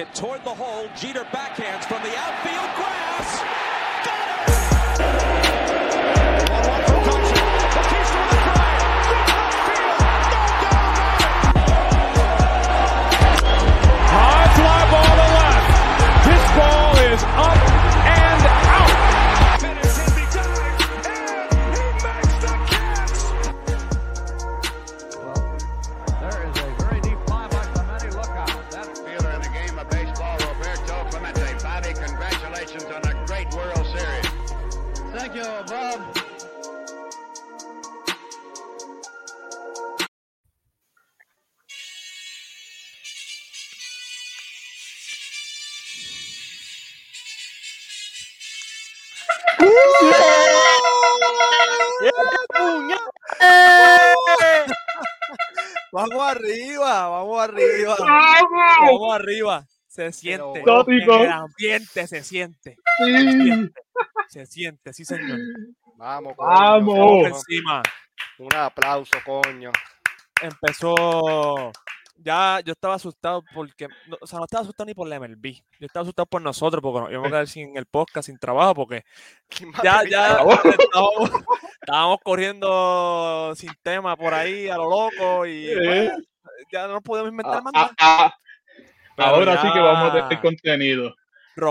Hit toward the hole. Jeter backhands from the outfield grass. Se siente. En el ambiente se siente. Se siente. Se siente, sí, señor. Vamos, coño, Vamos. Encima. Un aplauso, coño. Empezó. Ya yo estaba asustado porque. no, o sea, no estaba asustado ni por la MLB. Yo estaba asustado por nosotros porque nos íbamos a quedar sin el podcast, sin trabajo, porque ya, ya estábamos, estábamos corriendo sin tema por ahí a lo loco y bueno, ya no podemos inventar más Ah, nada. Ah, ahora sí que vamos a tener contenido.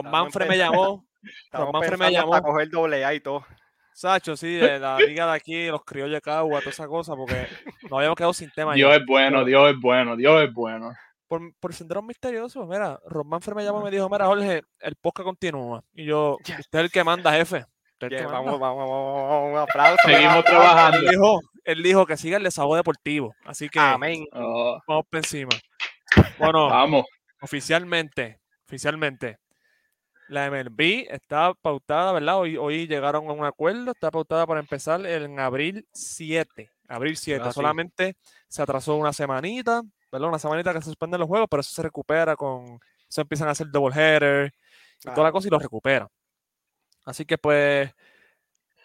Manfred me llamó. Manfred me llamó. hasta coger doble A y todo. Sacho, sí, de la liga de aquí, los criollos de Cagua, toda esa cosa, porque nos habíamos quedado sin tema. ya. Dios es bueno, Dios es bueno, Dios es bueno. Por, por senderos misteriosos, mira, Ron Manfred me llamó y me dijo, mira, Jorge, el podcast continúa. Y yo, Yes. usted es el que manda, jefe. Yeah, que vamos, manda". vamos, vamos, vamos, un aplauso. Seguimos trabajando. Él dijo, él dijo que siga el desahogo deportivo. Así que Amén. Oh, vamos por encima. Bueno, vamos. Oficialmente, oficialmente, la MLB está pautada, ¿verdad? Hoy, hoy llegaron a un acuerdo, está pautada para empezar en abril 7. Abril 7. así. Solamente se atrasó una semanita, ¿verdad? Una semanita que se suspenden los juegos, pero eso se recupera con. Eso empiezan a hacer double header y toda la cosa y lo recuperan. Así que, pues,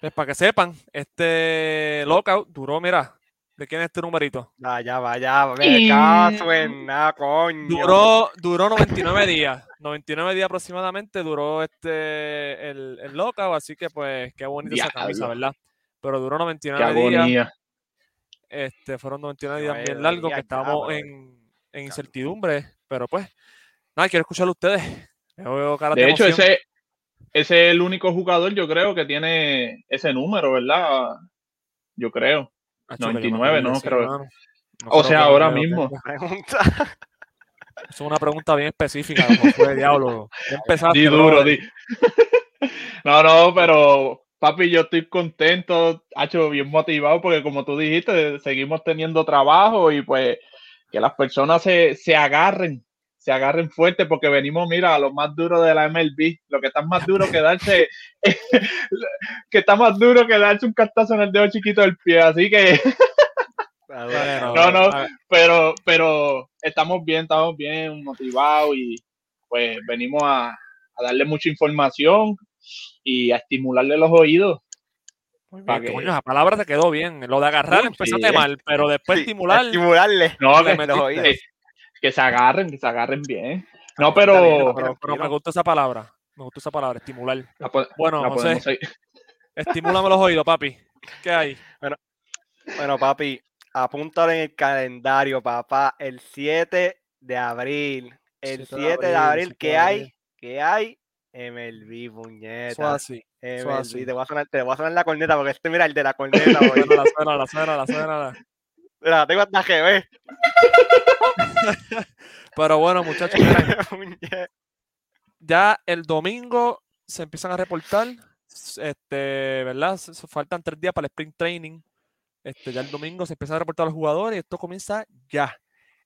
pues, para que sepan, este lockout duró, mira, ¿de quién es este numerito? Ya, ya va, ya va. Me caso en nada, coño. Duró, duró 99 días. 99 días aproximadamente duró este el, el lockout, así que pues qué bonita esa camisa. ¿verdad? Pero duró Qué 99 días. agonía. Este, fueron 99 días Nueve bien largos días que estábamos en, en incertidumbre, pero pues, nada, quiero escucharlo a ustedes. De hecho, ese, ese es el único jugador, yo creo, que tiene ese número, ¿verdad? Yo creo. Acho, que yo me 99, acuerdo ¿no? hermano. No o sea, ahora mismo. es una pregunta bien específica, como fue diablo. Empezaste, Di duro, di. No, no, pero papi, yo estoy contento, hecho bien motivado, porque como tú dijiste, seguimos teniendo trabajo y pues que las personas se, se agarren, se agarren fuerte, porque venimos, mira, a lo más duro de la MLB, lo que está más duro que darse, que está más duro que darse un cartazo en el dedo chiquito del pie, así que, Bueno, No, no. a ver, pero, pero estamos bien, estamos bien motivados y pues venimos a, a darle mucha información y a estimularle los oídos. muy bien, pa' que coño, esa palabra te quedó bien. Lo de agarrar empezaste sí. mal, pero después Sí, estimular. Estimularle. No, que, los oídos. Que- se agarren, que se agarren bien. No, bien, pero Pero, me gusta esa palabra. Me gusta esa palabra, estimular. la, Bueno, la José, estimúlame los oídos, papi. ¿Qué hay? Bueno, papi, apúntalo en el calendario, papá. El 7 de abril. El 7 de 7 de abril, abril, 7 ¿qué de hay? ¿Qué hay? MLB, Eso puñeta. eso así. MLB, te voy, a sonar, te voy a sonar la corneta porque este, mira, el de la corneta, hoy. Suena, la suena, la suena, la Mira, tengo hasta que ver. Pero bueno, muchachos, ya el domingo se empiezan a reportar. Este, ¿verdad? Faltan tres días para el sprint training. Este, ya el domingo se empiezan a reportar los jugadores y esto comienza ya.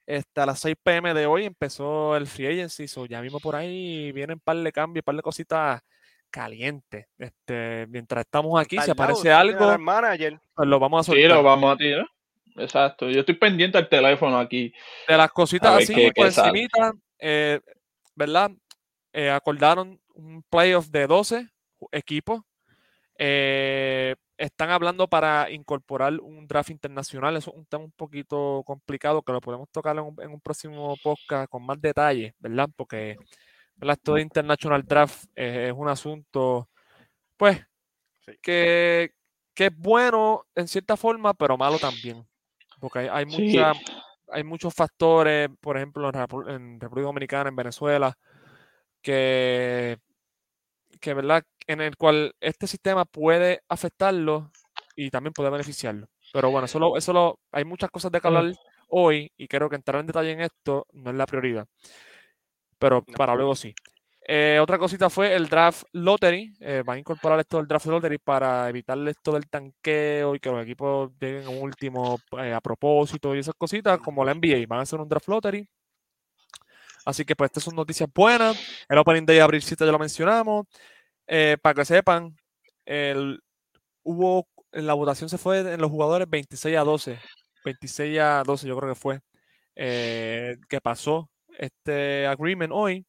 Este, a las 6 pm de hoy empezó el free agency. so ya mismo por ahí vienen un par de cambios, un par de cositas calientes. Este, mientras estamos aquí, si aparece algo, pues lo vamos a Sí, soltar. lo vamos a tirar. Exacto. Yo estoy pendiente al teléfono aquí. de las cositas así qué- por qué encimita, eh, ¿verdad? Eh, acordaron un playoff de 12 ju- equipos. Eh, están hablando para incorporar un draft internacional. Eso es un tema un poquito complicado que lo podemos tocar en un, en un próximo podcast con más detalle, ¿verdad? Porque ¿verdad? esto de International Draft eh, es un asunto, pues, que, que es bueno en cierta forma, pero malo también. Porque hay, hay, Sí. hay muchos factores, por ejemplo, en, Repu- en República Dominicana, en Venezuela, que, que, ¿verdad? En el cual este sistema puede afectarlo y también puede beneficiarlo. Pero bueno, eso, lo- eso lo- hay muchas cosas de que hablar hoy y creo que entrar en detalle en esto no es la prioridad. Pero para luego sí. Eh, otra cosita fue el draft lottery. eh, van a incorporar esto del draft lottery para evitar esto del tanqueo y que los equipos lleguen a un último eh, a propósito y esas cositas, como la NBA. Van a hacer un draft lottery. Así que pues estas son noticias buenas. El Opening Day de abril 7 ya lo mencionamos. Para que sepan, el, hubo, la votación se fue en los jugadores 26 a 12. 26 a 12 yo creo que fue. que pasó este agreement hoy.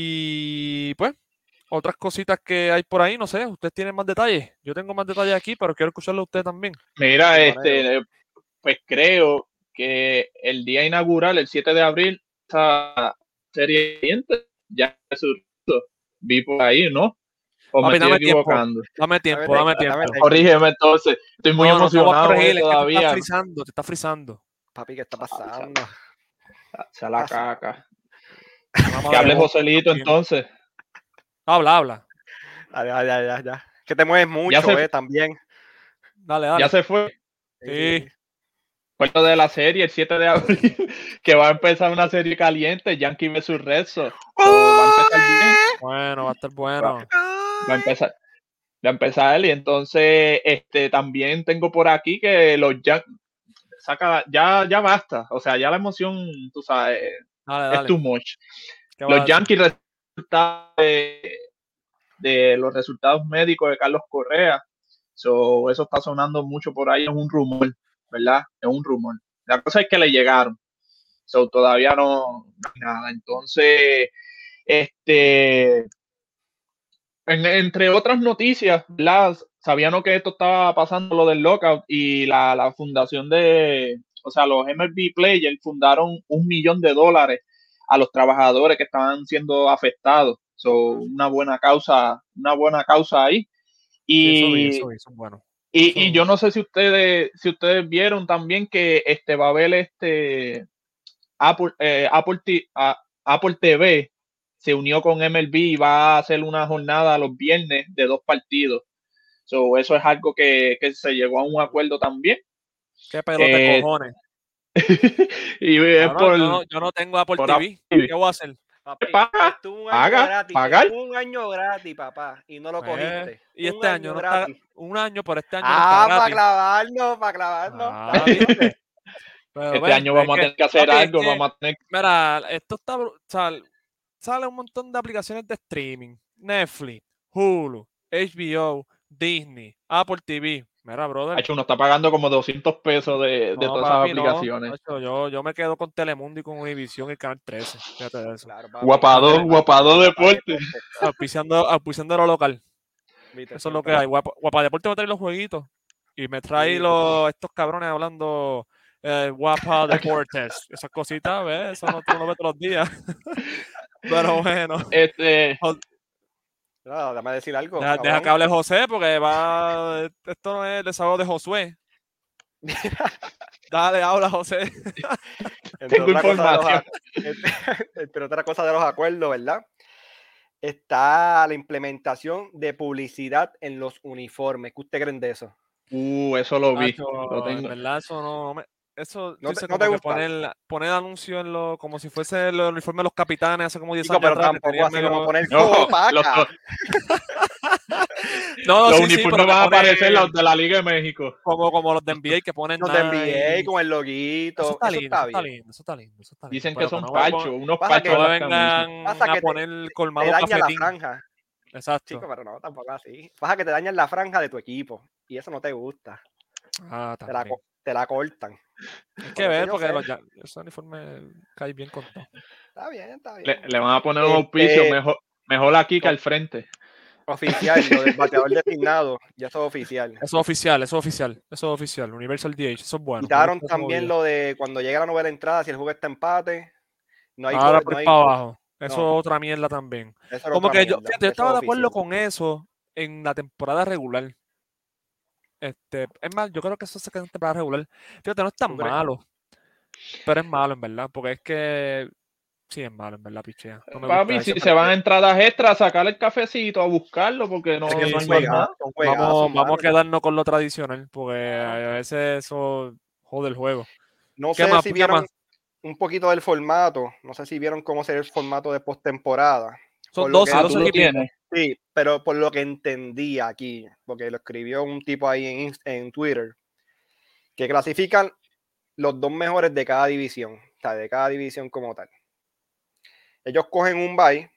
Y pues, otras cositas que hay por ahí, no sé, ustedes tienen más detalles. Yo tengo más detalles aquí, pero quiero escucharlo a ustedes también. Mira, este, pues creo que el día inaugural, el 7 de abril, esta serie siguiente ya es vi por ahí, ¿no? O Papi, me estoy dame tiempo. equivocando. Dame tiempo, Dame tiempo, dame tiempo. Corrígeme entonces, estoy muy No, no, no vas a emocionado corregir, es que te está todavía. frizando, te está frizando. Papi, ¿qué está Ah, pasando? Se la caca. Vamos Que hable Joselito entonces. Habla, habla. Ya, ya, ya, ya. Que te mueves mucho, se- eh, también. Dale, dale. Ya se fue. Sí. Fue lo de la serie el 7 de abril, que va a empezar una serie caliente, Yankee vs. Empezar bien. Bueno, va a estar bueno. va a empezar va a empezar y entonces este también tengo por aquí que los Yan- saca ya ya basta o sea ya la emoción tú sabes Dale, es too much. ¿Qué vas a los? Yankees resultados de, de los resultados médicos de Carlos Correa. So, eso está sonando mucho por ahí es un rumor verdad es un rumor. La cosa es que le llegaron. So, todavía no, no hay nada. Entonces este en- entre otras noticias, las sabían que esto estaba pasando lo del lockout y la, la fundación de, o sea, los MLB Players fundaron un millón de dólares a los trabajadores que estaban siendo afectados. So, una buena causa, una buena causa ahí. Eso Y, eso eso es bueno. y, eso- y yo no sé si ustedes, si ustedes vieron también que este va a haber este Apple, eh, Apple, TV se unió con MLB y va a hacer una jornada los viernes de dos partidos. So, eso es algo que, que se llegó a un acuerdo también. Qué pelote eh, cojones. y es por, yo, no, yo no tengo Apple TV. Apple. ¿Qué voy a hacer? Papi, Paga, un paga, año gratis. pagar. un año gratis, papá. Y no lo Eh, cogiste. y Un este año no gratis. está. Un año, pero este año Ah, no para está gratis. clavarnos, para clavarnos. Ah, este ven, año es vamos a tener que hacer papi, es algo, que, vamos a tener Mira, esto está. sea, sale un montón de aplicaciones de streaming: Netflix, Hulu, HBO, Disney, Apple TV. Mira, brother. Hacho, uno está pagando como 200 pesos de, de todas papi, esas no, aplicaciones. yo, yo me quedo con Telemundo y con Univision y Canal 13. Fíjate de eso. Claro, papi. Guapado, Papi, guapado papi, deporte. Auspiciando, auspiciando lo local. ¿viste? Eso es lo que hay. Guapa, Guapa Deporte me trae los jueguitos. Y me trae Sí. los, estos cabrones hablando eh, Guapa Deportes. Esas cositas, ¿ves? Eso no, tú no lo ves todos los días. Pero bueno. Este, No, déjame decir algo. Deja, que hable José porque va. Esto no es el desahogo de Josué. Dale, habla José. Entre Tengo otra cosa de los información. entre otra cosa de los acuerdos, ¿verdad? Está la implementación de publicidad en los uniformes. ¿Qué usted creen de eso? uh, eso lo vi. Lo en tengo. verdad, eso no, no me. Eso, ¿No te- no gusta? poner, poner anuncio en lo, como si fuese el uniforme de los capitanes hace como 10 Chico, años pero atrás, tampoco así medio- como poner No, los, No, los sí, sí, uniformes que van a aparecer los de la Liga de México. Como, como los de NBA que ponen Los de Nike. NBA con el loguito. Eso está lindo, eso está bien. lindo, eso está lindo, eso está lindo. Dicen que son pachos, unos pachos No vengan Pasa a que te- poner el colmado la cafetín. franja. Exacto. Chico, pero no, tampoco así. Pasa que te dañan la franja de tu equipo. Y eso no te gusta. Ah, Te la, te la cortan. Hay que ver porque los, ya- ese uniforme cae bien cortado. Está bien, está bien. Le, le van a poner un auspicio Este- mejor, mejor aquí que al frente. Oficial, lo del bateador designado, ya eso es oficial. Eso es oficial, eso es oficial, eso es oficial. Universal DH, eso es bueno. Quitaron también lo de cuando llega la novela entrada, si el juego está empate, no hay Ahora por no hay- para abajo. Eso no. es otra mierda también. Como que yo, fíjate, estaba es de acuerdo oficial. con eso en la temporada regular. Este, es más, yo creo que eso se queda en temporada regular. Fíjate, no es tan malo. Pero es malo, en verdad, porque es que sí es malo, en verdad, pichea. No Papi, gusta si se van a entradas extras, a sacar el cafecito, a buscarlo, porque no, Sí, no hay sí, más sí. nada. Son juegazos, Vamos, vamos a quedarnos con lo tradicional, porque a veces eso jode el juego. No ¿Qué sé más? si ¿Qué vieron más? un poquito del formato, no sé si vieron cómo sería el formato de postemporada. Son Por lo 12, que- Ah, 12 Sí, pero por lo que entendí aquí, porque lo escribió un tipo ahí en, en Twitter, que clasifican los dos mejores de cada división, o sea, de cada división como tal. Ellos cogen un bye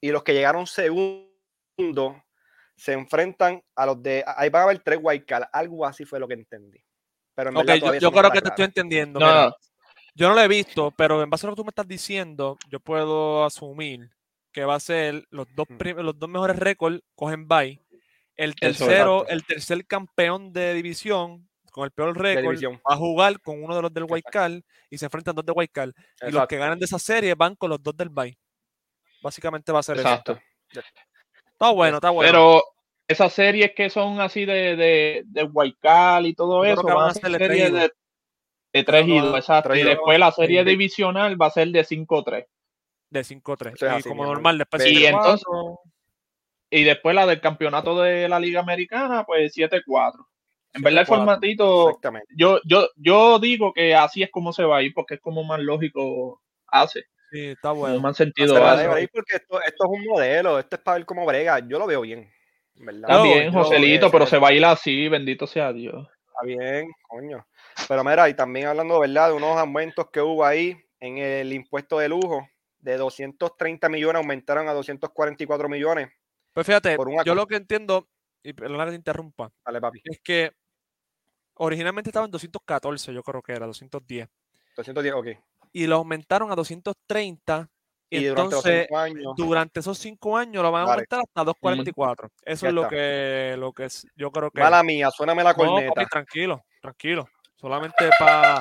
y los que llegaron segundo se enfrentan a los de. Ahí van a haber tres wildcards, algo así fue lo que entendí. Pero en Ok, verdad yo, yo creo que te estoy entendiendo. No, mira. no. Yo no lo he visto, pero en base a lo que tú me estás diciendo, yo puedo asumir que va a ser los dos, los dos mejores récords cogen bye. El tercero, exacto. el tercer campeón de división con el peor récord va a jugar con uno de los del Exacto. Card y se enfrentan dos de Card. Y los Exacto, que ganan de esa serie van con los dos del bye. Básicamente va a ser Exacto. eso. Está bueno, está bueno. Pero esas series que son así de, de, de Guaycal y todo Yo eso, van van a ser ser de tres series y dos. de, de 3 y no, 2, exacto. y después la serie divisional va a ser de 5-3. De 5-3. Eso es y así, como normal, después Y 7-4. entonces- Y después la del campeonato de la Liga Americana, pues 7-4. En verdad el 7-4, formatito, Exactamente. yo, yo, yo digo que así es como se va a ir, porque es como más lógico hace, Sí, está más sentido hace. porque esto, esto es un modelo, esto es para ver cómo brega. Yo lo veo bien, ¿verdad? Está bien, yo- Joselito, pero se va a ir así, bendito sea Dios. Está bien, coño. Pero mira, y también hablando, ¿verdad? De unos aumentos que hubo ahí en el impuesto de lujo, de 230 millones aumentaron a 244 millones. Pues fíjate, yo lo que entiendo, y perdona que te interrumpa, Dale, papi. es que originalmente estaba en 214, yo creo que era 210, 210, ok. y lo aumentaron a 230, y, Y durante los entonces cinco años. durante esos cinco años lo van a Vale. aumentar hasta 244. Eso Ya es lo está. que, lo que es- yo creo que... Mala mía, suéname la no, corneta. papi, tranquilo, tranquilo. Solamente para...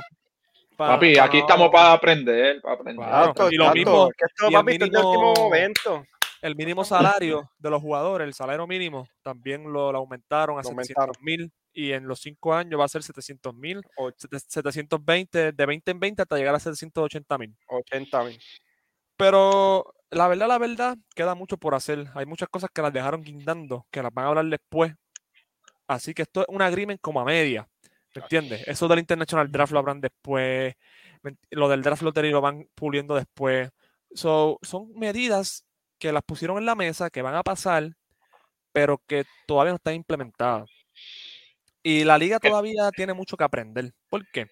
Papi, aquí estamos para aprender, para aprender. Claro, y lo mismo- que esto, y el papi, de último mínimo- momento. El mínimo salario de los jugadores, el salario mínimo, también lo, lo aumentaron a Lo 700 mil y en los cinco años va a ser 700 mil, 720, de 20 en 20 hasta llegar a 780 mil. 80 mil. Pero la verdad, la verdad, queda mucho por hacer. Hay muchas cosas que las dejaron guindando, que las van a hablar después. Así que esto es un agreement como a media. ¿Me entiendes? Eso del International Draft lo habrán después. ¿me ent- Lo del Draft Lottery lo van puliendo después. So, son medidas que las pusieron en la mesa, que van a pasar, pero que todavía no están implementadas. Y la liga todavía tiene mucho que aprender. ¿Por qué?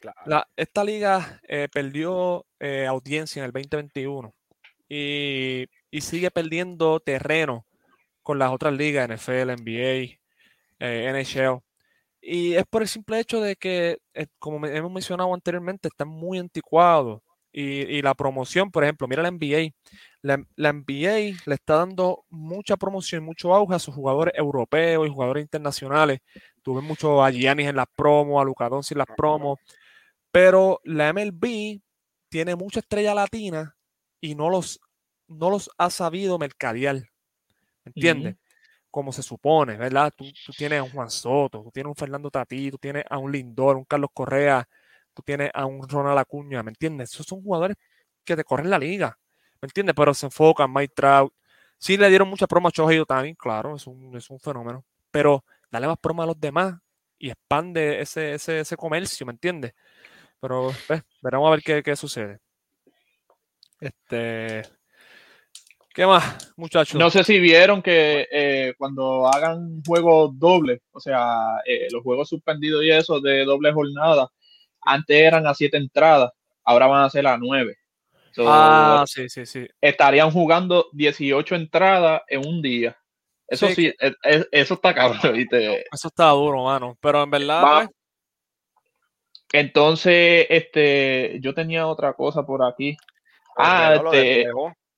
Claro. La- esta liga eh, perdió eh, audiencia en el 2021 y, y sigue perdiendo terreno con las otras ligas, NFL, NBA, eh, NHL. Y es por el simple hecho de que, eh, como hemos mencionado anteriormente, están muy anticuados. Y, y la promoción, por ejemplo, mira la NBA. La, la NBA le está dando mucha promoción, mucho auge a sus jugadores europeos y jugadores internacionales. Tuve mucho a Giannis en las promos, a Luka Doncic en las promos. Pero la MLB tiene mucha estrella latina y no los, no los ha sabido mercadear. ¿Me entiendes? Como se supone, ¿verdad? Tú, tienes a un Juan Soto, tú tienes a un Fernando Tatí, tú tienes a un Lindor, un Carlos Correa, tú tienes a un Ronald Acuña, ¿me entiendes? Esos son jugadores que te corren la liga, ¿me entiendes? Pero se enfocan, Mike Trout. Sí le dieron mucha promo a Ohtani, claro, es un, es un fenómeno. Pero dale más promo a los demás y expande ese, ese, ese comercio, ¿me entiendes? Pero veremos a ver qué, qué sucede. Este. ¿Qué más, muchachos? No sé si vieron que eh, cuando hagan juegos dobles, o sea, eh, los juegos suspendidos y eso de doble jornada, antes eran a siete entradas, ahora van a ser a nueve. So, ah, sí, sí, sí. Estarían jugando 18 entradas en un día. Eso Sí, sí, es- es- eso está cabrón, ¿viste? Eso está duro, mano. Pero en verdad, Va- pues, Entonces, este, yo tenía otra cosa por aquí. Ah, este.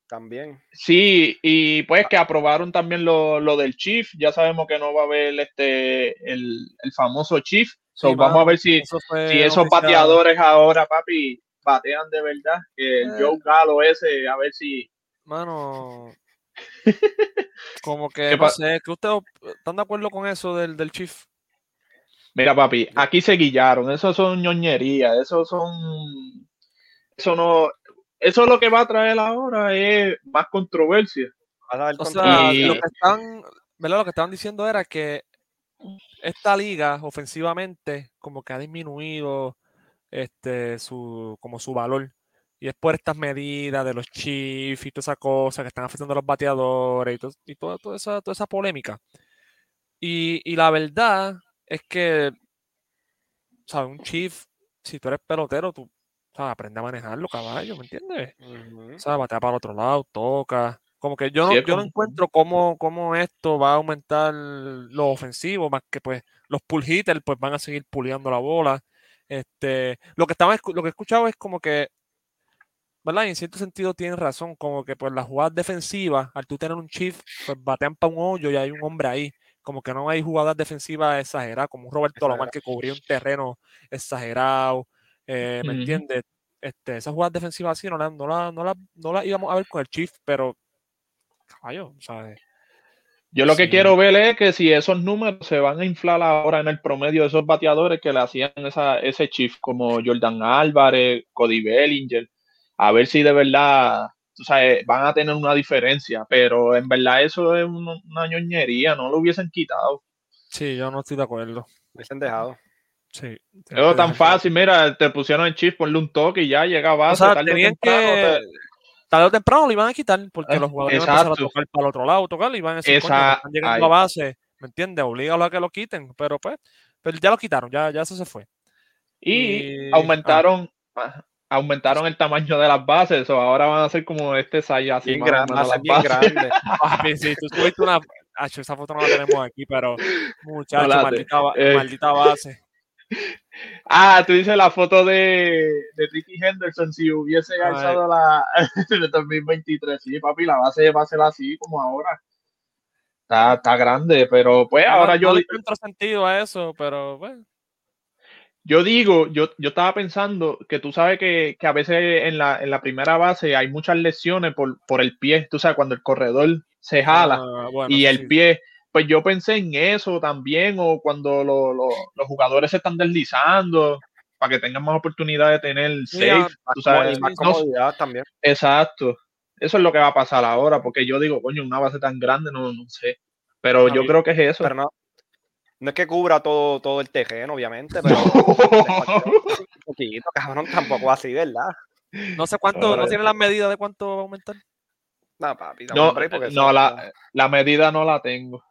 También. Sí, y pues que aprobaron también lo, lo del Chief. Ya sabemos que no va a haber este el, el famoso Chief. So, Sí, vamos mano, a ver si, eso si esos oficial. bateadores ahora, papi, batean de verdad. Que el Eh. Joe Galo ese, a ver si. Mano, como ¿Qué que no sé, que ustedes están de acuerdo con eso del, del Chief. Mira, papi, aquí se guillaron. Eso son ñoñerías. Eso son. Eso no. Eso lo que va a traer ahora es más controversia. O sea, Y- lo que están, ¿verdad? Lo que estaban diciendo era que esta liga ofensivamente como que ha disminuido este su como su valor. Y es por estas medidas de los chiefs y toda esa cosa que están afectando a los bateadores y, to- y toda, toda esa, toda esa polémica. Y, y la verdad es que, ¿sabes? Un chief, si tú eres pelotero, tú aprende a manejarlo, caballo, ¿me entiendes? Ujú. O sea, batea para el otro lado, toca. Como que yo no, Sí, yo no encuentro cómo, cómo esto va a aumentar lo ofensivo, más que pues los pull hitters pues van a seguir puleando la bola. Este, lo que estaba lo que he escuchado es como que, ¿verdad? Y en cierto sentido tienen razón, como que pues las jugadas defensivas, al tú tener un chief, pues batean para un hoyo y hay un hombre ahí. Como que no hay jugadas defensivas exageradas, como un Roberto Lomar que cubría un terreno exagerado. Eh, ¿Me Ujú. entiendes? Este, esas jugadas defensivas así no las no la, no la, no la íbamos a ver con el Chief, pero caballo, ¿sabes? Yo lo que quiero ver es que si esos números se van a inflar ahora en el promedio de esos bateadores que le hacían esa, ese chief, como Jordan Álvarez, Cody Bellinger, a ver si de verdad sabes, van a tener una diferencia, pero en verdad eso es una, una ñoñería, no lo hubiesen quitado. Sí, yo no estoy de acuerdo. Hubiesen dejado. Sí. Tan fácil, mira, te pusieron el chief, ponle un toque y ya llega a O base, sea, tarde o tenían temprano que. te- Tarde o temprano lo iban a quitar porque Ah, los jugadores iban a empezar a tocar para el otro lado, tocar y iban a decir, están llegando a base, ¿me entiendes? Oblígalo a que lo quiten, pero pues, pero ya lo quitaron, ya, ya eso se fue. Y Y- aumentaron, ah, aumentaron el tamaño de las bases, o ahora van a ser como este Saya así Bien grande, bien grande. Papi, si tú subiste una. Acho, esa foto no la tenemos aquí, pero muchacho, maldita, eh. maldita base. Ah, tú dices la foto de, de Ricky Henderson si hubiese alzado la de 2023. Sí, papi, la base va a ser así como ahora. Está, está grande, pero pues No- ahora no yo, le encuentro sentido a eso, pero bueno. yo digo, yo, yo estaba pensando que tú sabes que, que a veces en la, en la primera base hay muchas lesiones por, por el pie, tú sabes, cuando el corredor se jala. ah, bueno, y el sí. pie, pues yo pensé en eso también, o cuando lo- lo- los jugadores se están deslizando, para que tengan más oportunidad de tener safe, tú sabes, más no- comodidad también. exacto, eso es lo que va a pasar ahora, porque yo digo, coño, una base tan grande, no, no sé, pero yo creo que es eso. Pero no, no es que cubra todo, todo el terreno, obviamente, pero un poquito, cabrón, tampoco así, ¿verdad? No sé cuánto, no tiene las medidas de cuánto va a aumentar. No, papi, no, porque no la, la medida no la tengo,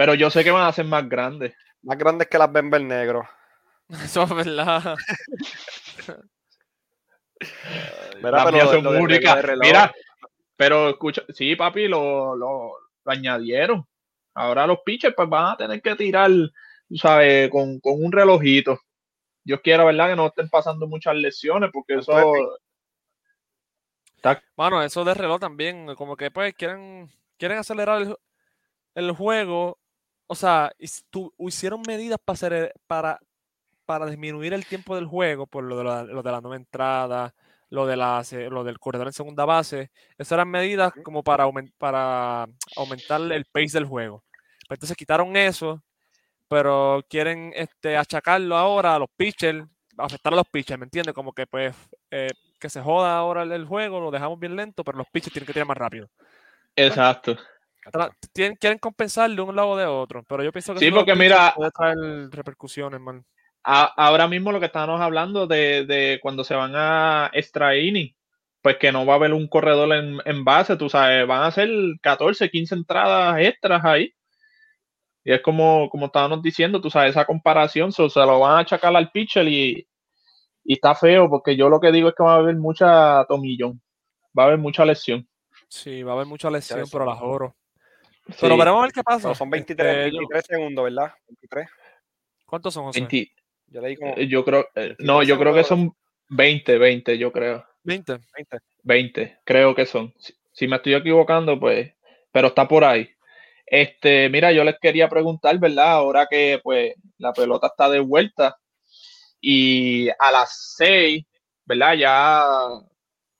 pero yo sé que van a ser más grandes. más grande que las Denver Negro. Eso es verdad. Mira, Las pero lo- lo del reloj Mira, pero escucha, sí, papi, lo, lo, lo añadieron. Ahora los pitchers pues van a tener que tirar, sabes, con, con un relojito. Dios quiera, ¿verdad? Que no estén pasando muchas lesiones, porque eso todo Bueno, eso de reloj también, como que pues quieren, quieren acelerar el, el juego. O sea, tu- hicieron medidas para, hacer, para, para disminuir el tiempo del juego por lo de la, lo de la nueva entrada, lo, de la, lo del corredor en segunda base. Esas eran medidas como para, aumen- para aumentar el pace del juego. Pero entonces quitaron eso, pero quieren este, achacarlo ahora a los pitchers, afectar a los pitchers, ¿me entiendes? Como que pues eh, que se joda ahora el, el juego, lo dejamos bien lento, pero los pitchers tienen que tirar más rápido. Exacto. Tienen- quieren compensar de un lado o de otro, pero yo pienso que Sí, eso porque mira- puede traer repercusiones, man. A- ahora mismo lo que estábamos hablando de, de cuando se van a extra inning, pues que no va a haber un corredor en, en base, tú sabes, van a ser 14, 15 entradas extras ahí. Y es como, como estábamos diciendo, tú sabes, esa comparación, so, se lo van a achacar al pitcher y, y está feo, porque yo lo que digo es que va a haber mucha tomillón, va a haber mucha lesión. Sí, va a haber mucha lesión, pero las oro. Sí, Pero veremos a ver qué pasa. Pero son 23, Este, yo- 23 segundos, ¿verdad? 23. ¿Cuántos son, José? 20, Yo leí como eh, yo creo, eh, no, yo creo que son 20, 20, yo creo. 20. 20. 20, creo que son. Sí, Si me estoy equivocando, pues, pero está por ahí. Este, mira, yo les quería preguntar, ¿verdad? Ahora que pues la pelota está de vuelta y a las seis, ¿verdad? Ya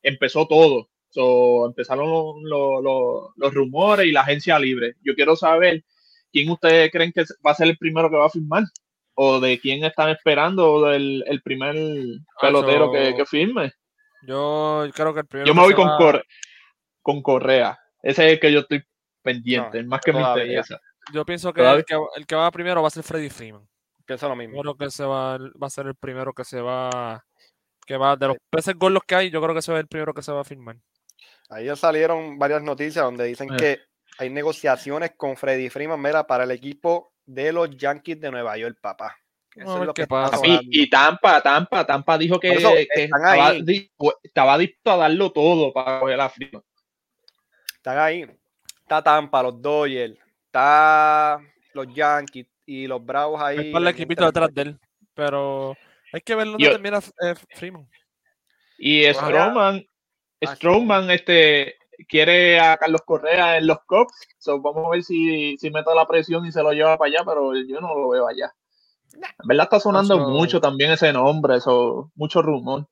empezó todo. So, empezaron los, los- los- los rumores y la agencia libre. Yo quiero saber quién ustedes creen que va a ser el primero que va a firmar o de quién están esperando o del el primer pelotero que, que firme. Yo creo que el primero Yo me voy se con, va- Corre- con Correa. Ese es el que yo estoy pendiente, No, el más que me todavía. interesa. Yo pienso que el, que el que va primero va a ser Freddy Freeman. Pienso lo Yo mismo. creo que ese va, va a ser el primero que se va. Que va de los peces gordos que hay, yo creo que ese va a ser el primero que se va a firmar. Ahí ya salieron varias noticias donde dicen Eh. que hay negociaciones con Freddy Freeman, mira, para el equipo de los Yankees de Nueva York, papá. Eso es lo que pasa. Y Tampa, Tampa, Tampa dijo que, Por eso, que están estaba, ahí. di- estaba dispuesto a darlo todo para coger la firma. Están ahí. Está Tampa, los Dodgers, está los Yankees y los Bravos ahí. Equipitos del detrás de él. Pero hay que ver dónde Yo- termina eh, Freeman. Y Ojalá. Strowman, Ah, Strowman este, quiere a Carlos Correa en los Cubs. So, vamos a ver si, si mete la presión y se lo lleva para allá, pero yo no lo veo allá. En verdad está sonando mucho también ese nombre, eso, mucho rumor.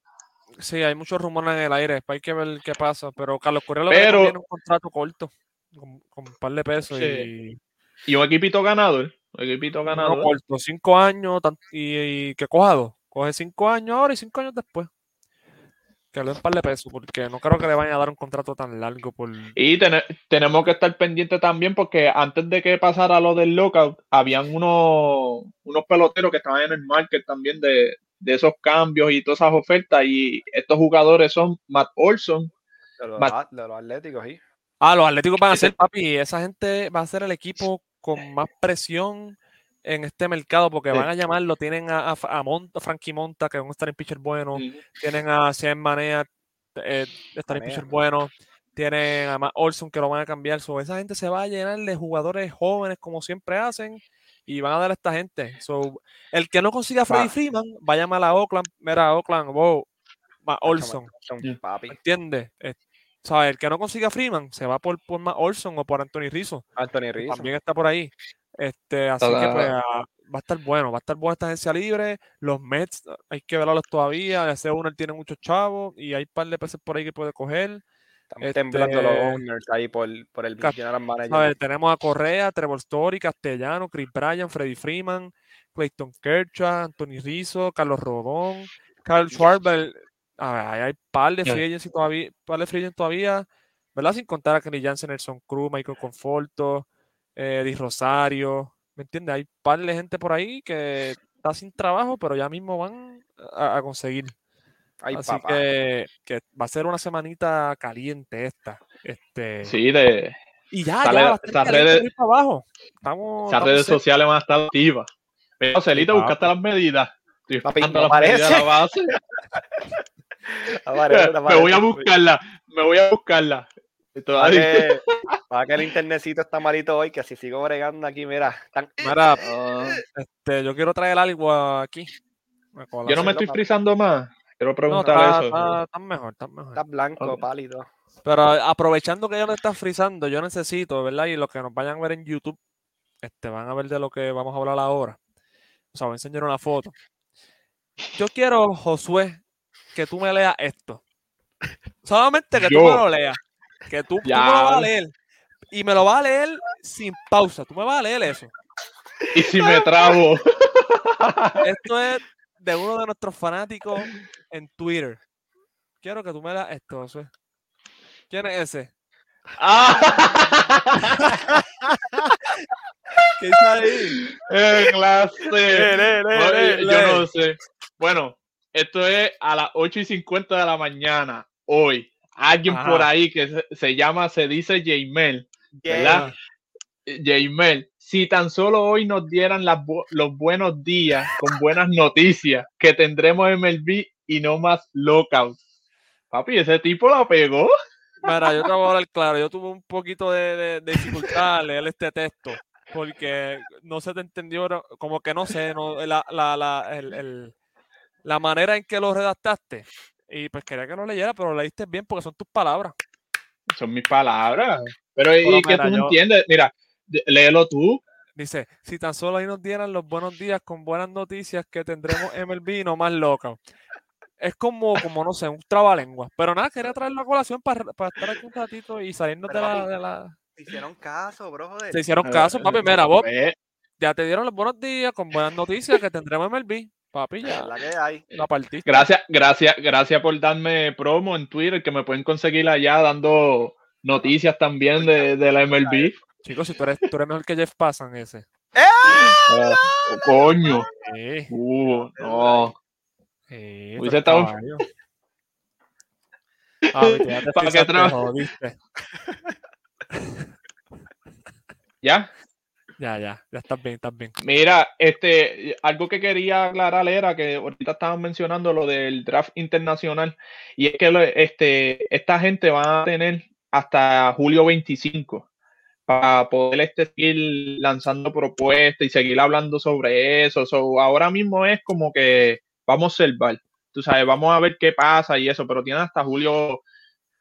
Sí, hay muchos rumores en el aire. Hay que ver qué pasa. Pero Carlos Correa lo Pero- tiene un contrato corto. Con, con un par de pesos. Sí. Y Y un equipito ganador, un equipito no ganador. corto. Cinco años y, y que coja dos. Coge cinco años ahora y cinco años después. Que le den un par de pesos. Porque no creo que le vayan a dar un contrato tan largo por. Y tene- tenemos que estar pendientes también porque antes de que pasara lo del lockout, habían unos, unos peloteros que estaban en el market también de, de esos cambios y todas esas ofertas. Y estos jugadores son Matt Olson, De los, Matt- a- de los Atléticos, sí. Ah, los Atléticos van a ser, papi. Esa gente va a ser el equipo con más presión en este mercado porque Sí. van a llamarlo. Tienen a, a, a Monta, Frankie Monta, que a estar en pitcher bueno. Tienen a Sean Manea, eh, estar en Manea. pitcher bueno. Tienen a Matt Olson, que lo van a cambiar. So, esa gente se va a llenar de jugadores jóvenes, como siempre hacen, y van a dar a esta gente. So, el que no consiga a Freddy Va. Freeman, va a llamar a Oakland. Mira, Oakland, wow, Matt Olson. Son Mm. ¿Entiendes? Eh, ¿sabes? El que no consiga a Freeman se va por, por Matt Olson o por Anthony Rizzo. Anthony Rizzo. También está por ahí. Este, así que pues, ah, va a estar bueno, va a estar buena esta agencia libre. Los Mets ah, hay que verlos todavía. Ese uno tiene muchos chavos y hay un par de peces por ahí que puede coger. Están temblando los este, owners ahí por, por el general manager. ¿sabes? Tenemos a Correa, Trevor Story, Castellano, Chris Bryan, Freddy Freeman, Clayton Kershaw, Anthony Rizzo, Carlos Rodón, Carl Schwarber. A ver, hay par de free agents y todavía, par de free agents todavía, ¿verdad? Sin contar a Kenny Jansen, Nelson Cruz, Michael Conforto, eh, Eddie Rosario, ¿me entiendes? Hay par de gente por ahí que está sin trabajo, pero ya mismo van a, a conseguir. Ay, Así papá. que, que va a ser una semanita caliente esta. Este, Sí, de y ya, Sale- ya, redes- para abajo. Estamos, esas estamos redes sociales van a estar activas. Pero, Celito, papi. buscaste las medidas. Estoy Papi, no las medidas de parece. la base. Aparece, me voy a buscarla, me voy a buscarla. Para Todavía- que, para que el internetcito está malito hoy, que si sigo bregando aquí, mira, Mira, Ah, este, yo quiero traer algo aquí. yo no me estoy frizando más. Quiero No, preguntar está, eso. está- está mejor, está mejor. está blanco, pálido. Pero aprovechando que yo no está frizando, yo necesito, ¿verdad? Y los que nos vayan a ver en YouTube, este, van a ver de lo que vamos a hablar ahora. O sea, voy a enseñar una foto. Yo quiero, Josué, que tú me leas esto. Solamente que tú me lo leas. Que tú, tú me lo vas a leer. Y me lo vas a leer sin pausa. Tú me vas a leer eso. Y si me trabo. Esto es de uno de nuestros fanáticos en Twitter. Quiero que tú me leas esto. ¿Quién es ese? ¡Ah! ¿Qué dice ahí? ¡En clase! No, eh, lee, yo no sé. Bueno, esto es a las 8 y 50 de la mañana, hoy. Alguien Ajá. por ahí que se, se llama, se dice Jaimel, ¿verdad? Eh, Jaimel, si tan solo hoy nos dieran las los buenos días con buenas noticias, que tendremos MLB y no más lockout. Papi, ese tipo la pegó. Mira, yo te voy a hablar claro. Yo tuve un poquito de, de- de dificultad al leer este texto. Porque no se te entendió, como que no sé, no, la, la, la, el- el- la manera en que lo redactaste. Y pues quería que lo leyera, pero lo leíste bien porque son tus palabras. son mis palabras. Pero, ¿y que tú no yo- entiendes? Mira, léelo tú. Dice, si tan solo ahí nos dieran los buenos días con buenas noticias que tendremos MLB no más loca. Es como, como no sé, un trabalengua. Pero nada, quería traer la colación para, para estar aquí un ratito y salirnos de la, de la... Te hicieron caso, bro, joder. Se hicieron caso, papi. Mira, vos ya te dieron los buenos días con buenas noticias que tendremos MLB. Papi, ya la que hay. la partiste. Gracias, gracias, gracias por darme promo en Twitter, que me pueden conseguir allá dando noticias también de, de la MLB. Chicos, si tú eres, tú eres mejor que Jeff Passan ese. Ah, coño. Sí, Uh, no. tú Hubiese eres estado- te ¿Para qué. ¿Ya? Ya, ya, ya estás bien, estás bien. Mira, este, algo que quería aclarar era que ahorita estaban mencionando lo del draft internacional y es que este, esta gente va a tener hasta julio 25 para poder este, seguir lanzando propuestas y seguir hablando sobre eso. So, ahora mismo es como que vamos a observar, tú sabes, vamos a ver qué pasa y eso, pero tienen hasta julio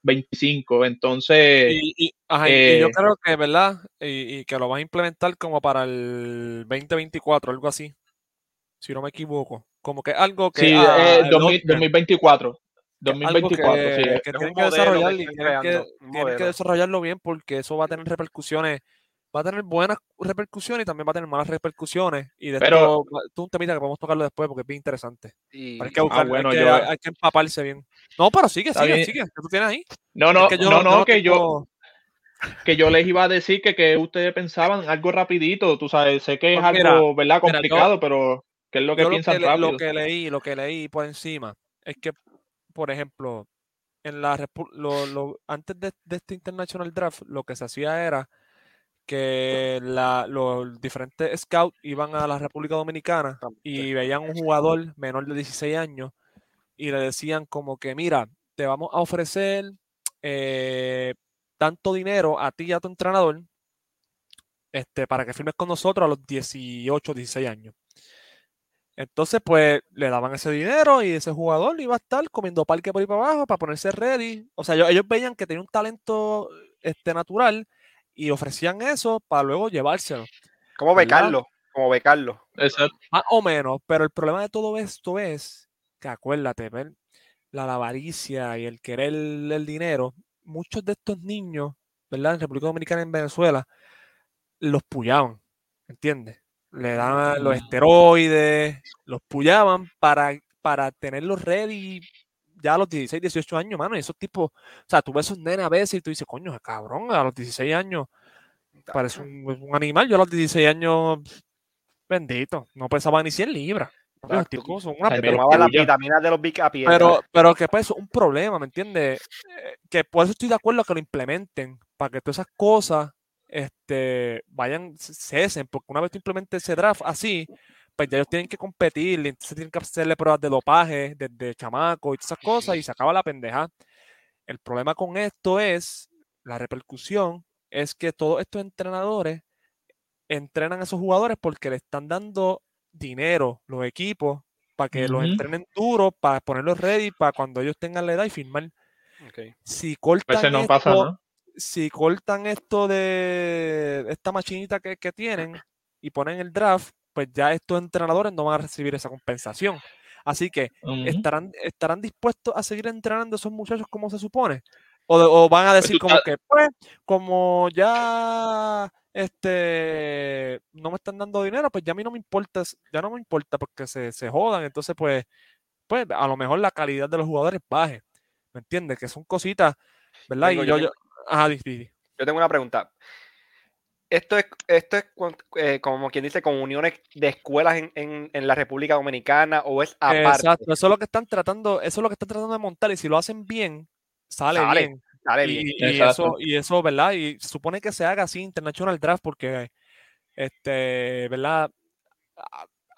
25, entonces... Y, y- ajá, y- y yo eh, creo que, ¿verdad? Y, y que lo van a implementar como para el 2024, algo así. Si no me equivoco. Como que algo que. Sí, ah, eh, el 2000 Oscar, 2024. algo 2024, que, sí. que que modelo que desarrollar desarrollarlo bien porque eso va a tener repercusiones. Va a tener buenas repercusiones y también va a tener malas repercusiones. Y de Pero- esto, un temita que podemos tocarlo después porque es bien interesante. Y, Hay que buscar, hay bueno, que- yo- hay que empaparse bien. No, pero sigue, sigue, bien. sigue. ¿Qué tú tienes ahí? No, Es no, que yo no, no, lo que yo, que yo les iba a decir que, que ustedes pensaban algo rapidito, tú sabes, sé que es Pues mira, algo, ¿verdad? mira, yo- Complicado, pero ¿qué es lo que piensan le- rápido? lo que leí, lo que leí por encima, es que, por ejemplo, en la lo- lo- antes de, de este International Draft, lo que se hacía era que la- los diferentes scouts iban a la República Dominicana y veían un jugador menor de 16 años y le decían como que, mira, te vamos a ofrecer eh, tanto dinero a ti y a tu entrenador este, para que firmes con nosotros a los 18, 16 años. Entonces, pues le daban ese dinero y ese jugador iba a estar comiendo parque por ahí para abajo para ponerse ready. O sea, ellos, ellos veían que tenía un talento este, natural y ofrecían eso para luego llevárselo. ¿Cómo ¿verdad? becarlo? Como becarlo. Exacto. Más o menos, pero el problema de todo esto es que acuérdate, ver, la avaricia y el querer el, el dinero, muchos de estos niños, ¿verdad? En República Dominicana y en Venezuela, los pullaban, ¿entiendes? Le daban los esteroides, los pullaban para, para tenerlos ready ya a los 16, 18 años, mano. Y esos tipos, o sea, tú ves esos nenes a veces y tú dices, coño, cabrón, a los 16 años parece un, un animal. Yo a los 16 años, bendito, no pesaba ni 100 libras. Los tipos son una pero bestia. tomaba las puya. vitaminas de los bicapies. Pero, pero que pues es un problema, ¿me entiendes? Eh, Que por eso estoy de acuerdo que lo implementen, para que todas esas cosas este, vayan, cesen, porque una vez tú implementes ese draft así, pues ya ellos tienen que competir, y entonces tienen que hacerle pruebas de dopaje desde chamaco y todas esas cosas, y se acaba la pendeja. El problema con esto es, la repercusión, es que todos estos entrenadores entrenan a esos jugadores porque le están dando dinero los equipos para que los entrenen duro, para ponerlos ready para cuando ellos tengan la edad y firmar. Si cortan no esto, pasa, ¿no? si cortan esto de esta machinita que, que tienen y ponen el draft, pues ya estos entrenadores no van a recibir esa compensación. Así que estarán, estarán dispuestos a seguir entrenando a esos muchachos como se supone. O, de- o van a decir tú como que, pues, como ya este no me están dando dinero, pues ya a mí no me importa, ya no me importa porque se, se jodan. Entonces, pues, pues, a lo mejor la calidad de los jugadores baje. ¿Me entiendes? Que son cositas, ¿verdad? Tengo- y yo yo, ajá. Yo tengo una pregunta. Esto es, esto es eh, como quien dice, con uniones de escuelas en, en- en la República Dominicana o es aparte. Exacto, eso es lo que están tratando, eso es lo que están tratando de montar y si lo hacen bien, sale, Sale, bien. Dale Y, bien. y eso, y eso, ¿verdad? Y se supone que se haga así International Draft porque, este, ¿verdad?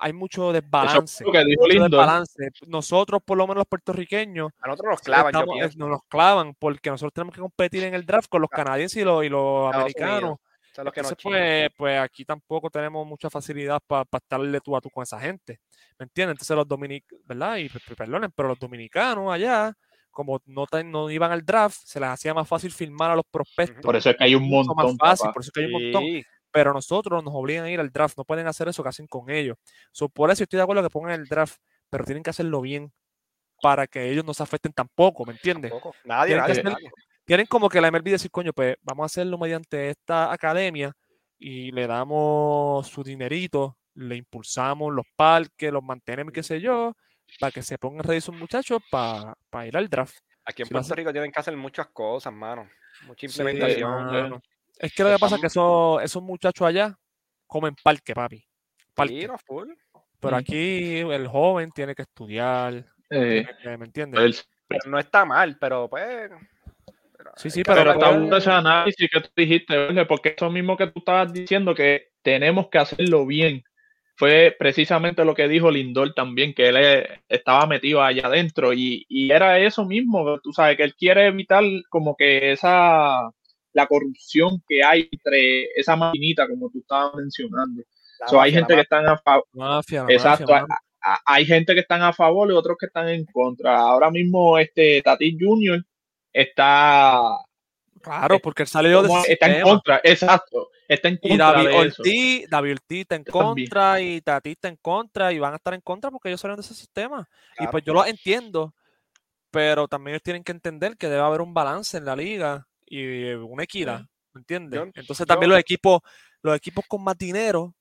Hay mucho desbalance. mucho Lindor. desbalance. Nosotros, por lo menos los puertorriqueños, A nosotros nos clavan, estamos- eh, nos clavan porque nosotros tenemos que competir en el draft con los canadienses y los, y los americanos. Unidos. Los que Entonces, pues, pues aquí tampoco tenemos mucha facilidad para estarle tú a tú con esa gente. ¿Me entiendes? Entonces los dominicanos, ¿verdad? Y pe- pe- perdonen, pero los dominicanos allá, como no, no iban al draft, se les hacía más fácil firmar a los prospectos. Por eso es que hay un mucho más montón. fácil, papá. por eso es que hay un montón. Sí, Pero nosotros nos obligan a ir al draft, no pueden hacer eso que hacen con ellos. So, por eso estoy de acuerdo que pongan el draft, pero tienen que hacerlo bien para que ellos no se afecten tampoco, ¿me entiendes? tampoco. Nadie, Tienen que nadie, hacer- nadie. Tienen como que la MLB decir, coño, pues vamos a hacerlo mediante esta academia y le damos su dinerito, le impulsamos los parques, los mantenemos, qué sé yo, para que se pongan ready esos muchachos para ir al draft. Aquí en Si Puerto Rico tienen que hacer muchas cosas, mano. Mucha Sí, implementación. mano. Es que lo que pasa es que esos, esos muchachos allá comen parque, papi. Parque. Sí, no, full. Pero aquí el joven tiene que estudiar, Eh, tiene que- ¿me entiendes? el- Pero no está mal, pero pues. Pero Sí, sí, pero Pero bueno ese análisis que tú dijiste, Jorge, porque eso mismo que tú estabas diciendo, que tenemos que hacerlo bien, fue precisamente lo que dijo Lindor también, que él eh, estaba metido allá adentro y, y era eso mismo, tú sabes, que él quiere evitar como que esa, la corrupción que hay entre esa maquinita, como tú estabas mencionando. So, hay gente que están a favor. Mafia, Exacto, mafia, hay, gente que están a favor y otros que están en contra. Ahora mismo este Tati Junior está, Claro, porque él salió de está en contra, exacto, está en Y contra David de eso. Ortiz, David Ortiz está en contra y Tati está en contra y van a estar en contra porque ellos salieron de ese sistema. Y pues yo lo entiendo, pero también ellos tienen que entender que debe haber un balance en la liga y eh, una equidad, ¿me entiendes? Entonces también los equipos, los equipos con más dinero,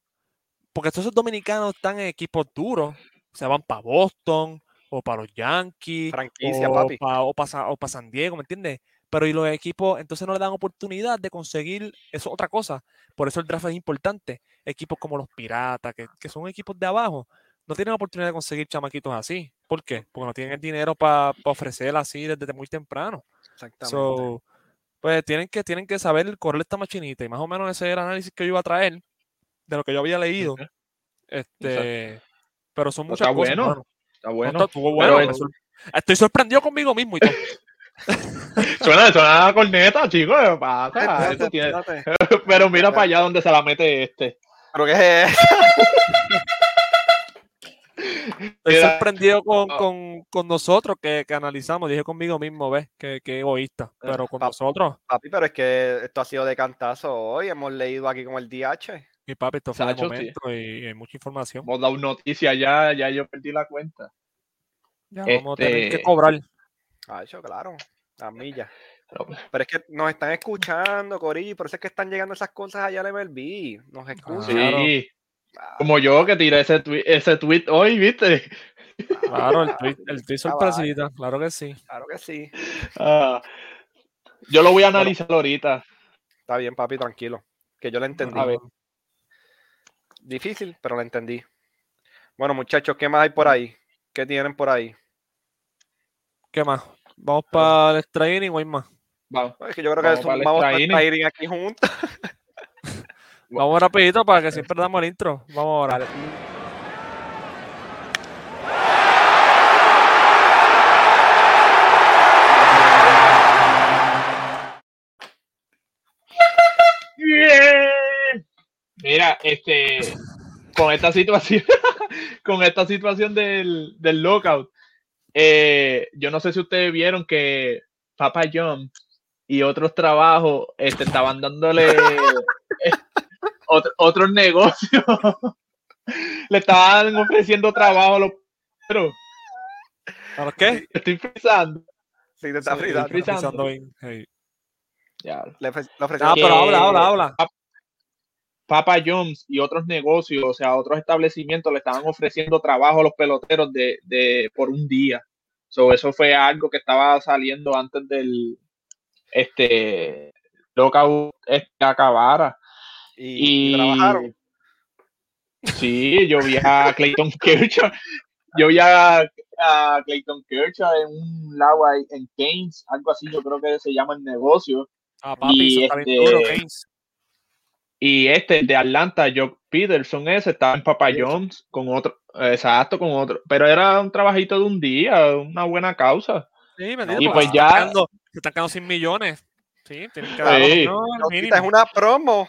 porque esos dominicanos están en equipos duros, se van para Boston o para los Yankees Franquicia, o papi. para San Diego, ¿me entiendes? Pero y los equipos entonces no le dan oportunidad de conseguir, eso es otra cosa. Por eso el draft es importante. Equipos como los Piratas, que, que son equipos de abajo, no tienen oportunidad de conseguir chamaquitos así. ¿Por qué? Porque no tienen el dinero para ofrecer así desde muy temprano. Exactamente. So, pues tienen que, tienen que saber correr esta machinita. Y más o menos ese era el análisis que yo iba a traer de lo que yo había leído. Este, pero son Pero muchas está cosas. bueno, mano. Está No, bueno. está- Pero bueno, Estoy sorprendido conmigo mismo y todo. Suena, suena la corneta, chicos. ¿qué pasa? Espérate, Esto tiene- espérate. Pero mira para allá donde se la mete este. ¿Pero qué es eso? Estoy Mira, sorprendido con, ah. con, con nosotros que, que analizamos. Dije conmigo mismo, ves, que, que egoísta. Pero con nosotros, Papi, pero es que esto ha sido de cantazo hoy. Hemos leído aquí como el DH. Mi papi, esto fue de Sacho, sí. momento y, hay mucha información. Hemos dado noticias ya, ya yo perdí la cuenta. Ya, vamos a tener que este- cobrar. Ah, eso, claro. Las millas. Pero- Pero es que nos están escuchando, Corillo, y por eso es que están llegando esas cosas allá al MLB. Nos Sí, escuchan. Claro. como yo que tiré ese tweet, ese tweet hoy, ¿viste? Claro, el tweet, el tweet Ah, sorpresita, claro que sí. Claro que sí. Ah, yo lo voy a analizar ahorita. Está bien, papi, tranquilo. Que yo lo entendí. A ver. Difícil, pero lo entendí. Bueno, muchachos, ¿qué más hay por ahí? ¿Qué tienen por ahí? ¿Qué más? ¿Vamos para el extra o hay más? Vamos. Es que yo creo Vamos que para el vamos a extra estar inning. aquí juntos. Vamos rapidito para que siempre damos el intro. Vamos ahora. Mira, este, con esta situación, con esta situación del, del lockout, eh, yo no sé si ustedes vieron que Papa John y otros trabajos este, estaban dándole eh, otro- otros negocios. Le estaban ofreciendo trabajo a los pero ¿A los qué? estoy pensando. Sí, te está Sí, frizando. estoy. Pensando bien, hey. Ya, Le, ofre- le ofrecieron Ah, pero habla, habla, habla. Papa John's y otros negocios, o sea, otros establecimientos le estaban ofreciendo trabajo a los peloteros de, de por un día. So, eso fue algo que estaba saliendo antes del este lockout este, que acabara. y, trabajaron. Sí, yo vi a Clayton Kershaw. Yo vi a, a Clayton Kershaw en un lago ahí en Keynes, algo así, yo creo que se llama el negocio. Ah, papi, y eso está bien duro, este- Keynes. Y este, el de Atlanta, Jock Peterson, ese estaba en Papa. John's con otro, exacto, con otro, pero era un trabajito de un día, una buena causa. Sí, me entiendes, y pues se ya- están quedando- se están quedando sin millones. Sí, tienen que dar Sí. no, es una promo.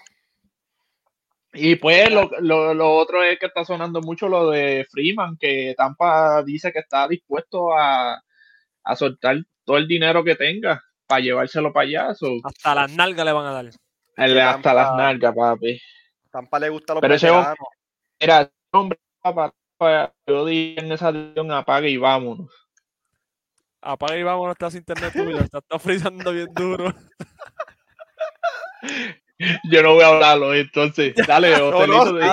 Y pues lo, lo, lo otro es que está sonando mucho lo de Freeman, que Tampa dice que está dispuesto a, a soltar todo el dinero que tenga para llevárselo para allá. so, Hasta las nalgas le van a dar. Hasta Tampa- las nalgas, papi. Tampa le gusta los Pero ese hom- veteranos. Mira, ese hombre, papá, yo diría en esa dirección, apague y vámonos. Apaga y vámonos, estás internet tuyo. Está, está frizando bien duro. Yo no voy a hablarlo, entonces. Dale, habla,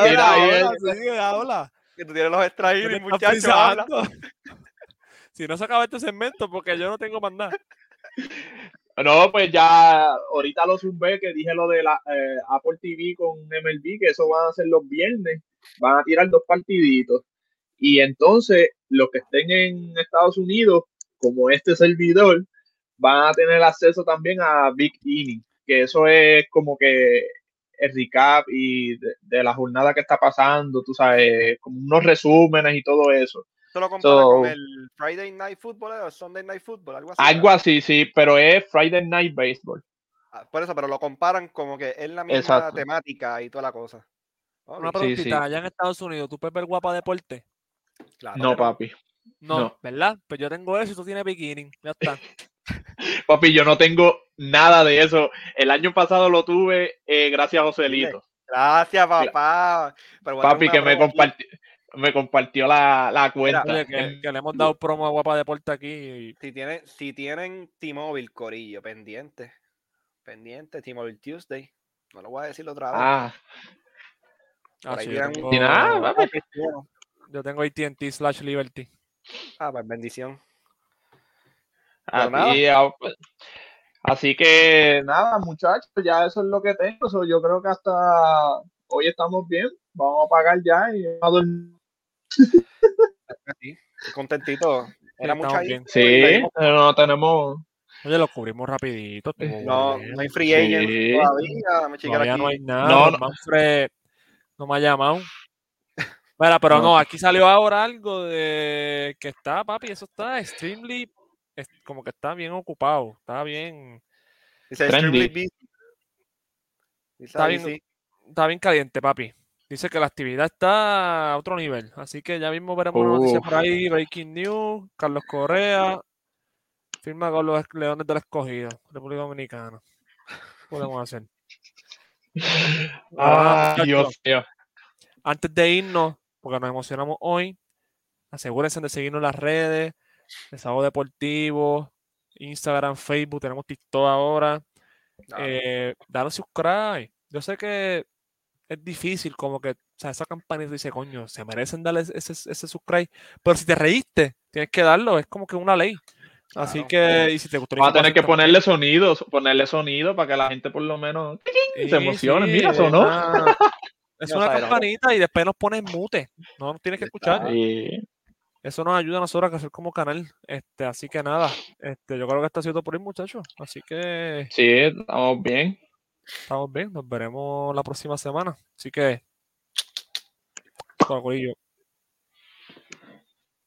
que era ahí, habla, eh. sigue, habla. Que tú tienes los ¿Qué extraídos, muchachos. habla. Si no se acaba este segmento, porque yo no tengo más nada. No, pues ya ahorita lo zumbé que dije lo de la eh, Apple TV con MLB, que eso van a ser los viernes, van a tirar dos partiditos. Y entonces los que estén en Estados Unidos, como este servidor, van a tener acceso también a Big Inning, que eso es como que el recap y de, de la jornada que está pasando, tú sabes, como unos resúmenes y todo eso. Esto lo compara So- con el Friday Night Football ¿eh? o Sunday Night Football, algo así. Algo así, sí, pero es Friday Night Baseball. Ah, Por eso, pero lo comparan como que es la misma Exacto. temática y toda la cosa. Ok, Una Sí, preguntita, sí. allá en Estados Unidos, ¿tú puedes ver guapa deporte? claro No, papi. No, No. ¿verdad? Pues yo tengo eso y tú tienes bikini. Ya está. Papi, yo no tengo nada de eso. El año pasado lo tuve eh, gracias a Joselito. Gracias, papá. Pero Papi, que me compartió, me compartió la, la cuenta. Oye, que, le hemos dado promo a guapa deporte aquí. y- Si tienen, si tienen T-Mobile, Corillo, pendiente. Pendiente, T-Mobile Tuesday. No lo voy a decir otra vez. Ah, Ah, sí, yo un- y nada, tengo, papi. yo tengo AT&T slash Liberty. Ah, pues bendición. Así, ah, pues, así que nada, muchachos, ya eso es lo que tengo. So, yo creo que hasta hoy estamos bien. Vamos a pagar ya y vamos a dormir. Sí, contentito. Era estamos mucha Sí, pero no tenemos. Oye, lo cubrimos rapidito. estuvo No, no hay free agent Sí. todavía. Todavía aquí. no hay nada. No, No, no. Manfred no me ha llamado. Mira, pero no. No. aquí salió ahora algo de que está, papi, eso está extremely, es- como que está bien ocupado, está bien, Dice Trendy. Extremely Busy. Dice Está ahí, bien. sí. está bien caliente, papi. Dice que la actividad está a otro nivel, así que ya mismo veremos una noticia por ahí, breaking news, Carlos Correa, firma con los Leones del Escogido, República Dominicana. ¿Qué podemos hacer? Ah, Ah, Dios mío. antes de irnos, porque nos emocionamos hoy, asegúrense de seguirnos en las redes, Desahogo Deportivo, Instagram, Facebook, tenemos TikTok ahora. Claro. Eh, dale subscribe. Yo sé que es difícil, como que, o sea, esa campanita dice, coño, se merecen darle ese, ese, subscribe. Pero si te reíste, tienes que darlo, es como que una ley. Así Claro. que, y si te gustó Vamos a tener que ponerle sonido, ponerle sonido para que la gente por lo menos también- se Sí, emocione. sí, Mira, es sonó. una- Es No una no. campanita y después nos pones mute. No nos tienes que escuchar. Sí. Eso nos ayuda a nosotros a crecer como canal. Este, así que nada, este, yo creo que está siendo por ahí, muchachos. Así que Sí, estamos bien. Estamos bien. Nos veremos la próxima semana. Así que, corillo.